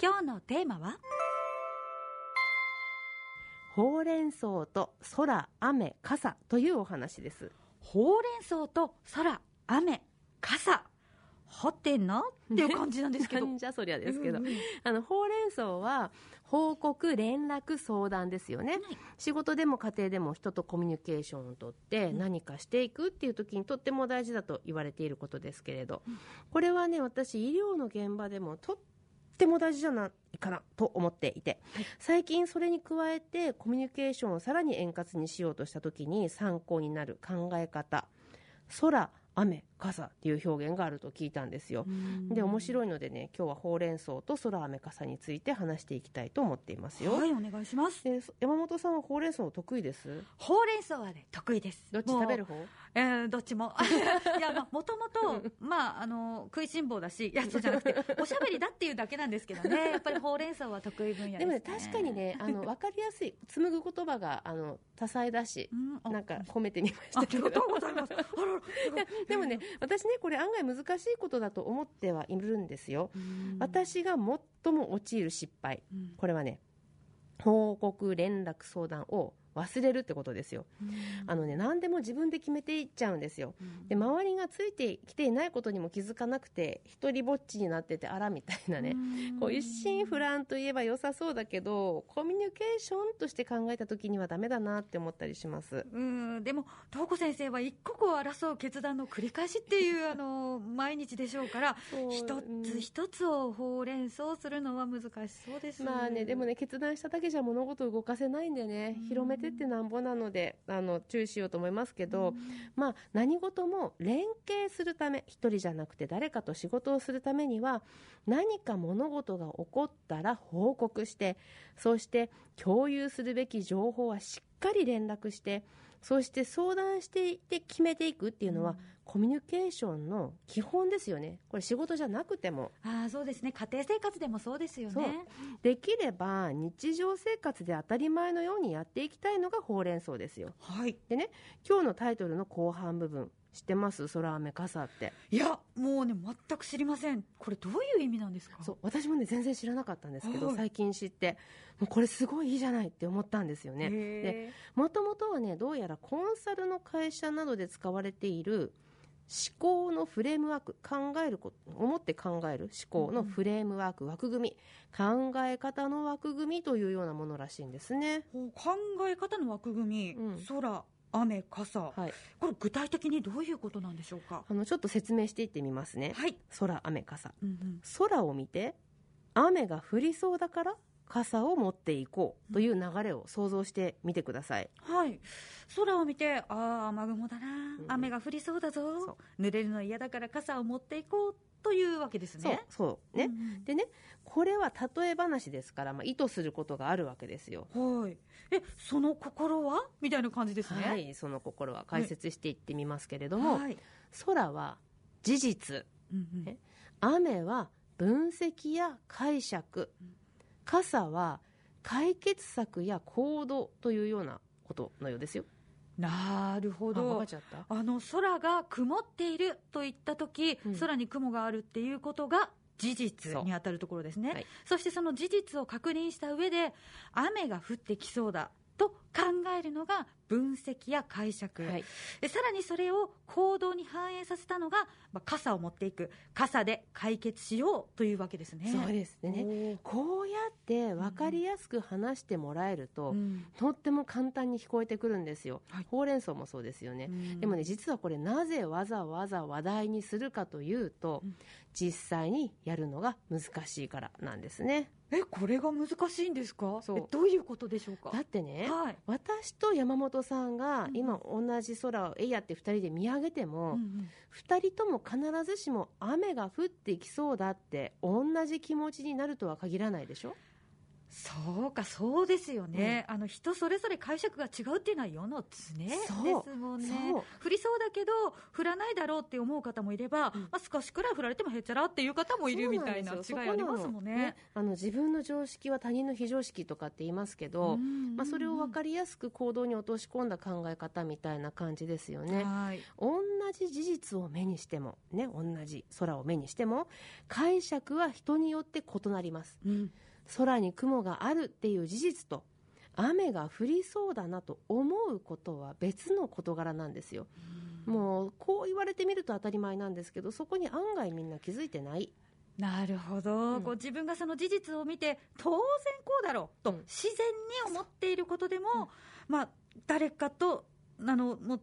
今日のテーマは？ほうれん草と空、雨、傘というお話です。ほうれん草と空、雨、傘。はてなっていう感じなんですけど。じゃそりゃですけど、うんうんあのほうれん草は報告連絡相談ですよね、仕事でも家庭でも人とコミュニケーションをとって何かしていくっていう時にとっても大事だと言われていることですけれど、これはね私医療の現場でもとっても大事じゃないかなと思っていて、最近それに加えてコミュニケーションをさらに円滑にしようとした時に参考になる考え方空雨傘っていう表現があると聞いたんですよ、で面白いのでね今日はほうれん草と空雨傘について話していきたいと思っていますよ、はい、お願いします。で山本さんはほうれん草得意です？ほうれん草はね、得意です。どっち食べる方？えー、どっちも。いや、まあ、もともと、まあ、あの、食いしん坊だし、いや、そうじゃなくて、おしゃべりだっていうだけなんですけどね、やっぱりほうれん草は得意分野です、ね。でもね確かにねあの 分かりやすい紡ぐ言葉があの多彩だしうん、あなんか褒めてみましあたけどりがとうございます。でもね 私ねこれ案外難しいことだと思ってはいるんですよ。私が最も陥る失敗。うん。これはね報告連絡相談を忘れるってことですよ。あのね何でも自分で決めていっちゃうんですよ。で周りがついてきていないことにも気づかなくて一人ぼっちになっててあらみたいなね。こう一心不乱といえば良さそうだけどコミュニケーションとして考えた時にはダメだなって思ったりします。うん、でも、東子先生は一刻を争う決断の繰り返しっていう、あの、毎日でしょうから、一うん。つ一つをほうれん草するのは難しそうです。まあねでもね決断しただけじゃ物事を動かせないんでねうん。広めてってなんぼなのであの注意しようと思いますけど、まあ何事も連携するため一人じゃなくて誰かと仕事をするためには何か物事が起こったら報告してそして共有するべき情報はしっかり連絡してそして相談していって決めていくっていうのは、コミュニケーションの基本ですよね。これ仕事じゃなくても。ああ、そうですね。家庭生活でもそうですよね。できれば日常生活で当たり前のようにやっていきたいのがほうれん草ですよ。はい。でね今日のタイトルの後半部分知ってます？空雨傘って。いや、もうね、全く知りません。これどういう意味なんですか？そう私もね全然知らなかったんですけど、はい最近知ってもうこれすごいいいじゃないって思ったんですよね。でへもともとはねどうやらコンサルの会社などで使われている思考のフレームワーク考えること思って考える思考のフレームワーク枠組み。考え方の枠組みというようなものらしいんですね。考え方の枠組み、うん。空、雨、傘、はい。これ具体的にどういうことなんでしょうか？あのちょっと説明していってみますね。はい。空雨傘。うんうん。空を見て雨が降りそうだから傘を持っていこうという流れを想像してみてください。はい。空を見て、ああ、雨雲だな、うん。雨が降りそうだぞ。そ、濡れるの嫌だから傘を持っていこうというわけですね。そうね、うんでねこれは例え話ですから、まあ、意図することがあるわけですよ。うんはい。え、その心は？みたいな感じですね。はいその心は解説していってみますけれども、はい。空は事実。うんうん。え雨は分析や解釈傘は解決策や行動というようなことのようですよ。なるほど。あの空が曇っているといったとき、うん。空に雲があるっていうことが事実に当たるところですね、はい。そしてその事実を確認した上で雨が降ってきそうだ。と考えるのが分析や解釈、はい。でさらにそれを行動に反映させたのが、まあ、傘を持っていく。傘で解決しようというわけですね。そうですね。こうやって分かりやすく話してもらえると、うん。とっても簡単に聞こえてくるんですよ、はい。ほうれん草もそうですよね、うん。でもね実はこれなぜわざわざ話題にするかというと、うん。実際にやるのが難しいからなんですねえこれが難しいんですか？そう。えどういうことでしょうか？だってね、はい。私と山本さんがうん今同じ空をえいやって2人で見上げても、うんうん。2人とも必ずしも雨が降ってきそうだって同じ気持ちになるとは限らないでしょ？そうか、そうですよね、あの人それぞれ解釈が違うっていうのは世の常ですもんね。そう、振りそうだけど、振らないだろうって思う方もいれば、うん。まあ、少しくらい振られてもへっちゃらっていう方もいるみたいな違いありますもんね。あの自分の常識は他人の非常識とかって言いますけど、うん。まあ、それを分かりやすく行動に落とし込んだ考え方みたいな感じですよね。はい。同じ事実を目にしても、ね、同じ空を目にしても解釈は人によって異なります。うん空に雲があるっていう事実と雨が降りそうだなと思うことは別の事柄なんですよ。もうこう言われてみると当たり前なんですけどそこに案外みんな気づいてない。なるほど、うん。こう自分がその事実を見て当然こうだろうとうん自然に思っていることでも、まあ、誰かとあのもう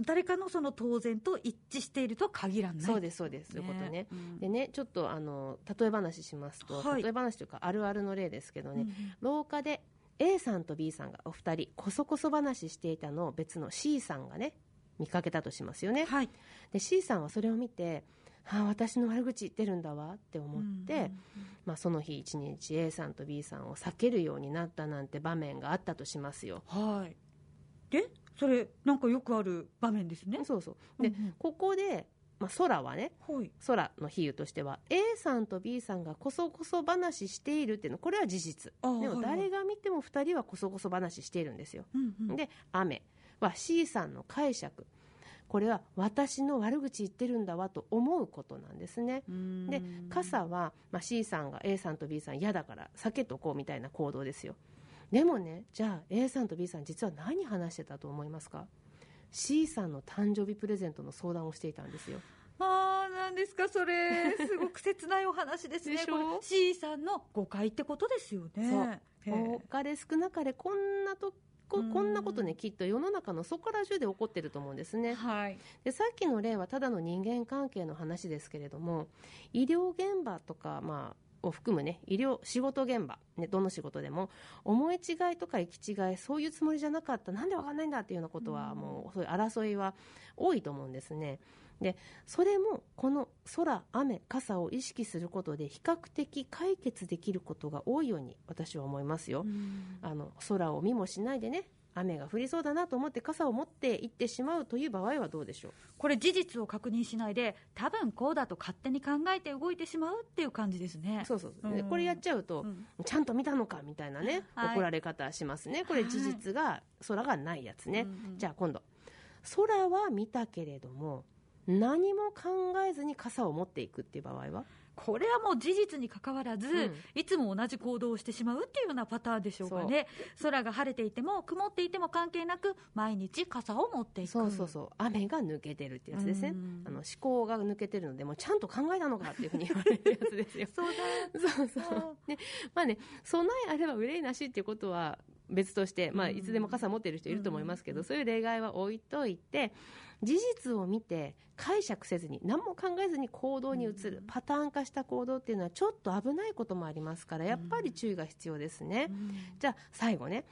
誰かのその当然と一致しているとは限らない。そうですそうです。そういうことね。うん。でねちょっとあの例え話しますと、はい。例え話というかあるあるの例ですけどね、うん廊下で A さんと B さんがお二人こそこそ話していたのを別の C さんがね見かけたとしますよね、はい。で C さんはそれを見て「ああ私の悪口言ってるんだわ」って思って、まあ、その日一日 A さんと B さんを避けるようになったなんて場面があったとしますよ。はい。で？それなんかよくある場面ですね。そうそう。で、うんうん。ここで、まあ、空はねはい。空の比喩としては A さんと B さんがこそこそ話しているっていうのこれは事実。でも誰が見ても2人はこそこそ話しているんですよ、うんうん。で雨。は C さんの解釈。これは私の悪口言ってるんだわと思うことなんですね。うん。で傘は、まあ、C さんが A さんと B さん嫌だから避けとこうみたいな行動ですよでもねじゃあ A さんと B さん実は何話してたと思いますか？C さんの誕生日プレゼントの相談をしていたんですよ。あーなんですか？それすごく切ないお話ですね。C さんの誤解ってことですよね。多かれ少なかれこんなとこうん。こんなことねきっと世の中のそこら中で起こってると思うんですね。はい。でさっきの例はただの人間関係の話ですけれども医療現場とか、まあ、を含むね医療仕事現場、ね、どの仕事でも思い違いとか行き違いそういうつもりじゃなかったなんでわかんないんだっていうようなことは、うん。もうそういう争いは多いと思うんですね。でそれもこの空雨傘を意識することで比較的解決できることが多いように私は思いますよ、うん。あの空を見もしないでね雨が降りそうだなと思って傘を持って行ってしまうという場合はどうでしょう？これ事実を確認しないで多分こうだと勝手に考えて動いてしまうっていう感じですね。そうそうそう、ん。これやっちゃうと、うん。ちゃんと見たのかみたいなね、はい。怒られ方しますね。これ事実が、空がないやつね、うんうん。じゃあ今度。空は見たけれども何も考えずに傘を持っていくっていう場合は？これはもう事実にかかわらず、ん。いつも同じ行動をしてしまうっていうようなパターンでしょうかね。空が晴れていても曇っていても関係なく毎日傘を持っていく。そうそうそう。雨が抜けてるってやつですね、うん。あの思考が抜けてるのでもうちゃんと考えたのかっていうふうに言われるやつですよ。そうだ。そうそう。ねまあね備えあれば憂いなしっていうことは別として、まあ、うん。いつでも傘持ってる人いると思いますけど、うん。そういう例外は置いといて事実を見て解釈せずに何も考えずに行動に移る、うん。パターン化した行動っていうのはちょっと危ないこともありますからやっぱり注意が必要ですね。じゃあ最後ね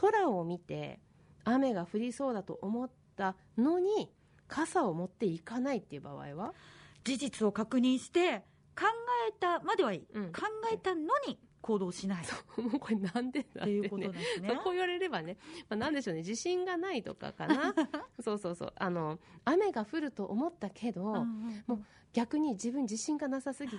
空を見て雨が降りそうだと思ったのに傘を持っていかないっていう場合は、事実を確認して考えたまではいい、うん。考えたのに行動しない。っもうこれなんでだってていうことねですね。そうこう言われればね、まあ、なんでしょうね。自信がないとかかな。そうそうそう。あの雨が降ると思ったけど、うんうんもう逆に自分自信がなさすぎて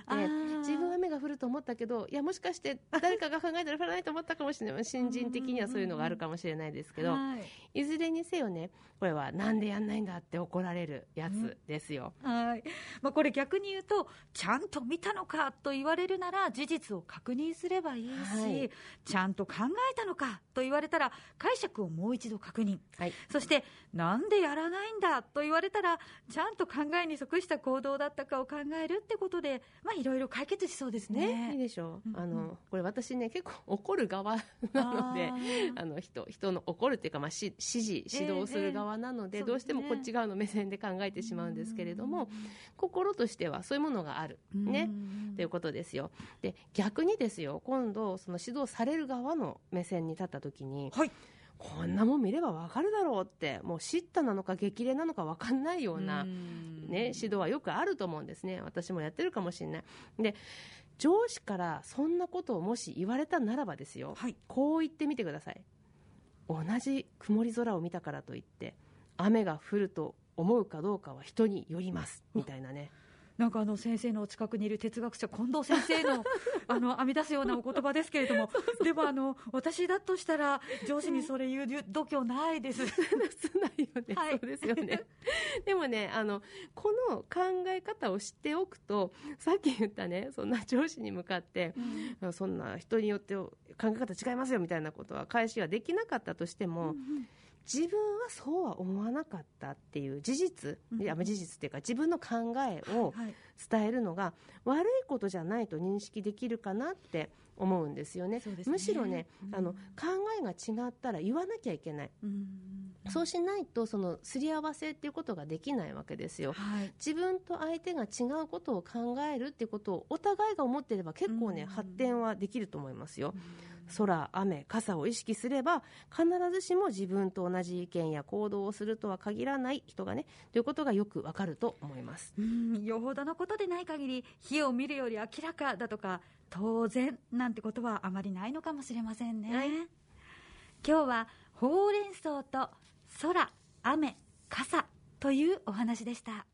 自分雨が降ると思ったけどいやもしかして誰かが考えたら降らないと思ったかもしれない。新人的にはそういうのがあるかもしれないですけど、はい。いずれにせよねこれはなんでやんないんだって怒られるやつですよ。はい。まあ、これ逆に言うとちゃんと見たのかと言われるなら事実を確認すればいいし、はい。ちゃんと考えたのかと言われたら解釈をもう一度確認。はい。そしてなんでやらないんだと言われたらちゃんと考えに即した行動だったかを考えるってことでまあいろいろ解決しそうですね、いいね。でしょう、うんうん。あのこれ私ね結構怒る側なので あの人人の怒るっていうか、まあ、し指示指導する側なので、ええ。どうしてもこっち側の目線で考えてしまうんですけれども、心としてはそういうものがある、ね。うん。ということですよ。で逆にですよ今度その指導される側の目線に立った時にはい。こんなもん見ればわかるだろうってもう叱咤なのか激励なのかわかんないような、うん。ね、指導はよくあると思うんですね。私もやってるかもしれない。で上司からそんなことをもし言われたならばですよ、はい。こう言ってみてください。同じ曇り空を見たからといって雨が降ると思うかどうかは人によります。みたいなねなんかあの先生のお近くにいる哲学者近藤先生の あの編み出すようなお言葉ですけれどもでもあの私だとしたら上司にそれ言う度胸ないです。ないよね、はい。そうですよね。でもねあのこの考え方を知っておくとさっき言ったねそんな上司に向かって、そんな人によって考え方違いますよみたいなことは返しはできなかったとしても、自分はそうは思わなかったっていう事実、うんいやまあ事実っていうか自分の考えをはい伝えるのが悪いことじゃないと認識できるかなって思うんですよね。ね。むしろね、うん。あの考えが違ったら言わなきゃいけない、うん。そうしないとそのすり合わせっていうことができないわけですよ。はい。自分と相手が違うことを考えるっていうことをお互いが思っていれば結構ね、うん。発展はできると思いますよ、空、雨、傘を意識すれば必ずしも自分と同じ意見や行動をするとは限らない人がねということがよくわかると思います。うんよほどのことでない限り火を見るより明らかだとか当然なんてことはあまりないのかもしれませんね、はい。今日はほうれん草と空雨傘というお話でした